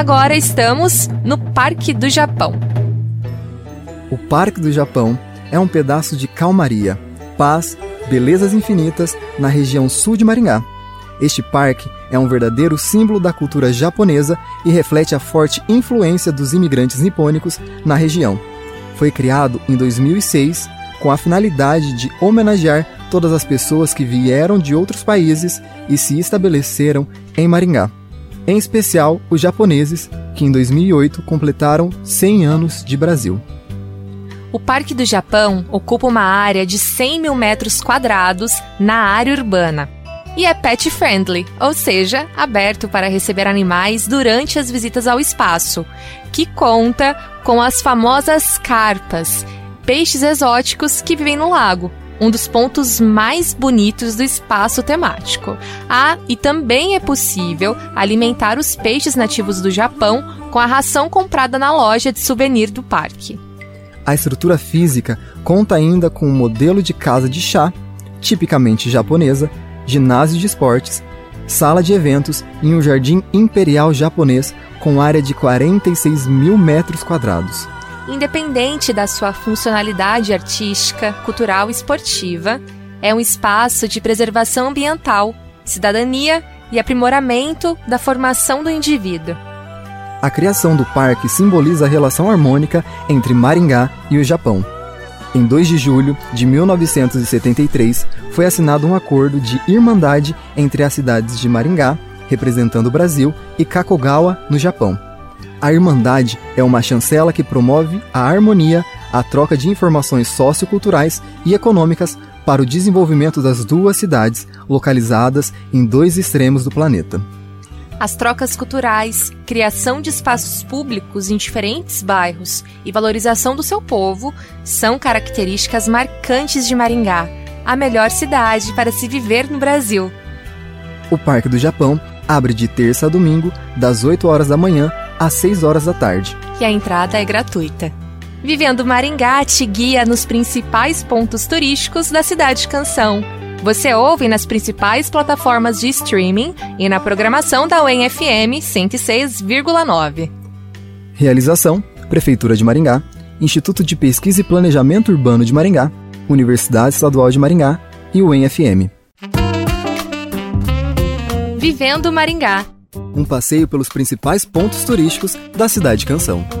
Agora estamos no Parque do Japão. O Parque do Japão é um pedaço de calmaria, paz, belezas infinitas na região sul de Maringá. Este parque é um verdadeiro símbolo da cultura japonesa e reflete a forte influência dos imigrantes nipônicos na região. Foi criado em 2006 com a finalidade de homenagear todas as pessoas que vieram de outros países e se estabeleceram em Maringá. Em especial os japoneses, que em 2008 completaram 100 anos de Brasil. O Parque do Japão ocupa uma área de 100 mil metros quadrados na área urbana e é pet friendly, ou seja, aberto para receber animais durante as visitas ao espaço, que conta com as famosas carpas, peixes exóticos que vivem no lago, um dos pontos mais bonitos do espaço temático. Ah, e também é possível alimentar os peixes nativos do Japão com a ração comprada na loja de souvenir do parque. A estrutura física conta ainda com um modelo de casa de chá, tipicamente japonesa, ginásio de esportes, sala de eventos e um jardim imperial japonês com área de 46 mil metros quadrados. Independente da sua funcionalidade artística, cultural e esportiva, é um espaço de preservação ambiental, cidadania e aprimoramento da formação do indivíduo. A criação do parque simboliza a relação harmônica entre Maringá e o Japão em 2 de julho de 1973, foi assinado um acordo de irmandade entre as cidades de Maringá, representando o Brasil, e Kakogawa, no Japão. A Irmandade é uma chancela que promove a harmonia, a troca de informações socioculturais e econômicas para o desenvolvimento das duas cidades, localizadas em dois extremos do planeta. As trocas culturais, criação de espaços públicos em diferentes bairros e valorização do seu povo são características marcantes de Maringá, a melhor cidade para se viver no Brasil. O Parque do Japão abre de terça a domingo, das 8 horas da manhã às 6 horas da tarde. E a entrada é gratuita. Vivendo Maringá te guia nos principais pontos turísticos da cidade de Canção você ouve nas principais plataformas de streaming e na programação da UEM-FM 106,9. Realização: Prefeitura de Maringá, Instituto de Pesquisa e Planejamento Urbano de Maringá, Universidade Estadual de Maringá e UEM-FM. Vivendo Maringá. Um passeio pelos principais pontos turísticos da cidade Canção.